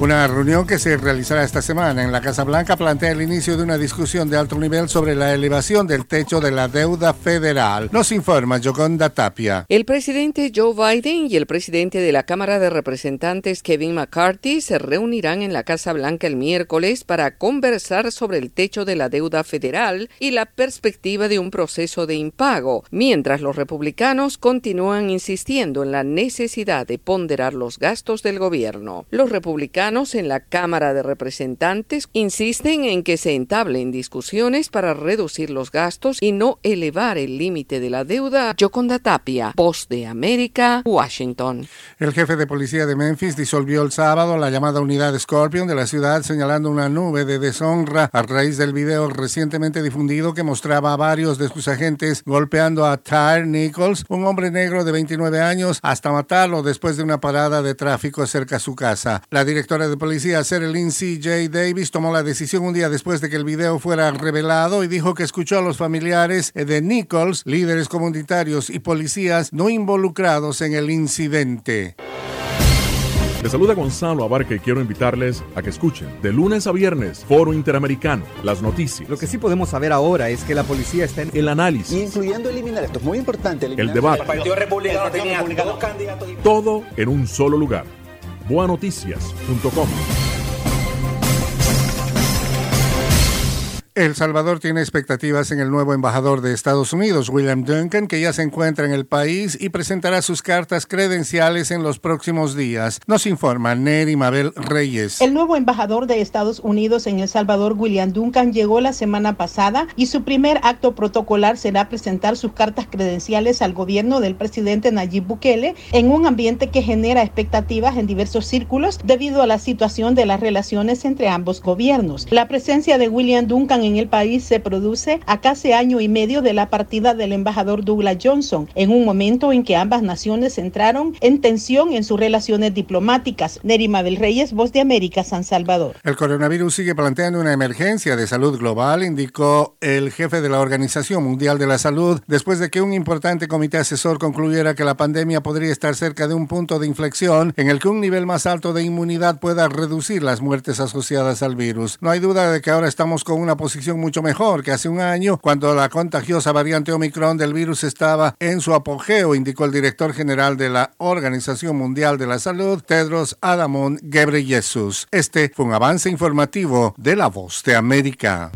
Una reunión que se realizará esta semana en la Casa Blanca plantea el inicio de una discusión de alto nivel sobre la elevación del techo de la deuda federal. Nos informa Yoconda Tapia. El presidente Joe Biden y el presidente de la Cámara de Representantes Kevin McCarthy se reunirán en la Casa Blanca el miércoles para conversar sobre el techo de la deuda federal y la perspectiva de un proceso de impago, mientras los republicanos continúan insistiendo en la necesidad de ponderar los gastos del gobierno. Los republicanos en la Cámara de Representantes insisten en que se entablen discusiones para reducir los gastos y no elevar el límite de la deuda. Yoconda Tapia, Post de América, Washington. El jefe de policía de Memphis disolvió el sábado la llamada unidad Scorpion de la ciudad señalando una nube de deshonra a raíz del video recientemente difundido que mostraba a varios de sus agentes golpeando a Tyre Nichols, un hombre negro de 29 años, hasta matarlo después de una parada de tráfico cerca a su casa. La directora de policía, Sarah Lindsay J. Davis, tomó la decisión un día después de que el video fuera revelado y dijo que escuchó a los familiares de Nichols, líderes comunitarios y policías no involucrados en el incidente. Les saluda Gonzalo Abarca y quiero invitarles a que escuchen de lunes a viernes Foro Interamericano, las noticias. Lo que sí podemos saber ahora es que la policía está en el análisis, incluyendo eliminar esto es muy importante, el debate, el Partido Republicano tenía dos candidatos, todo en un solo lugar boanoticias.com. El Salvador tiene expectativas en el nuevo embajador de Estados Unidos, William Duncan, que ya se encuentra en el país y presentará sus cartas credenciales en los próximos días. Nos informa Neri Mabel Reyes. El nuevo embajador de Estados Unidos en El Salvador, William Duncan, llegó la semana pasada y su primer acto protocolar será presentar sus cartas credenciales al gobierno del presidente Nayib Bukele en un ambiente que genera expectativas en diversos círculos debido a la situación de las relaciones entre ambos gobiernos. La presencia de William Duncan en el país se produce a casi año y medio de la partida del embajador Douglas Johnson, en un momento en que ambas naciones entraron en tensión en sus relaciones diplomáticas. Nerima del Reyes, Voz de América, San Salvador. El coronavirus sigue planteando una emergencia de salud global, indicó el jefe de la Organización Mundial de la Salud, después de que un importante comité asesor concluyera que la pandemia podría estar cerca de un punto de inflexión en el que un nivel más alto de inmunidad pueda reducir las muertes asociadas al virus. No hay duda de que ahora estamos con una mucho mejor que hace un año cuando la contagiosa variante Omicron del virus estaba en su apogeo, indicó el director general de la Organización Mundial de la Salud, Tedros Adamon Ghebreyesus. Este fue un avance informativo de La Voz de América.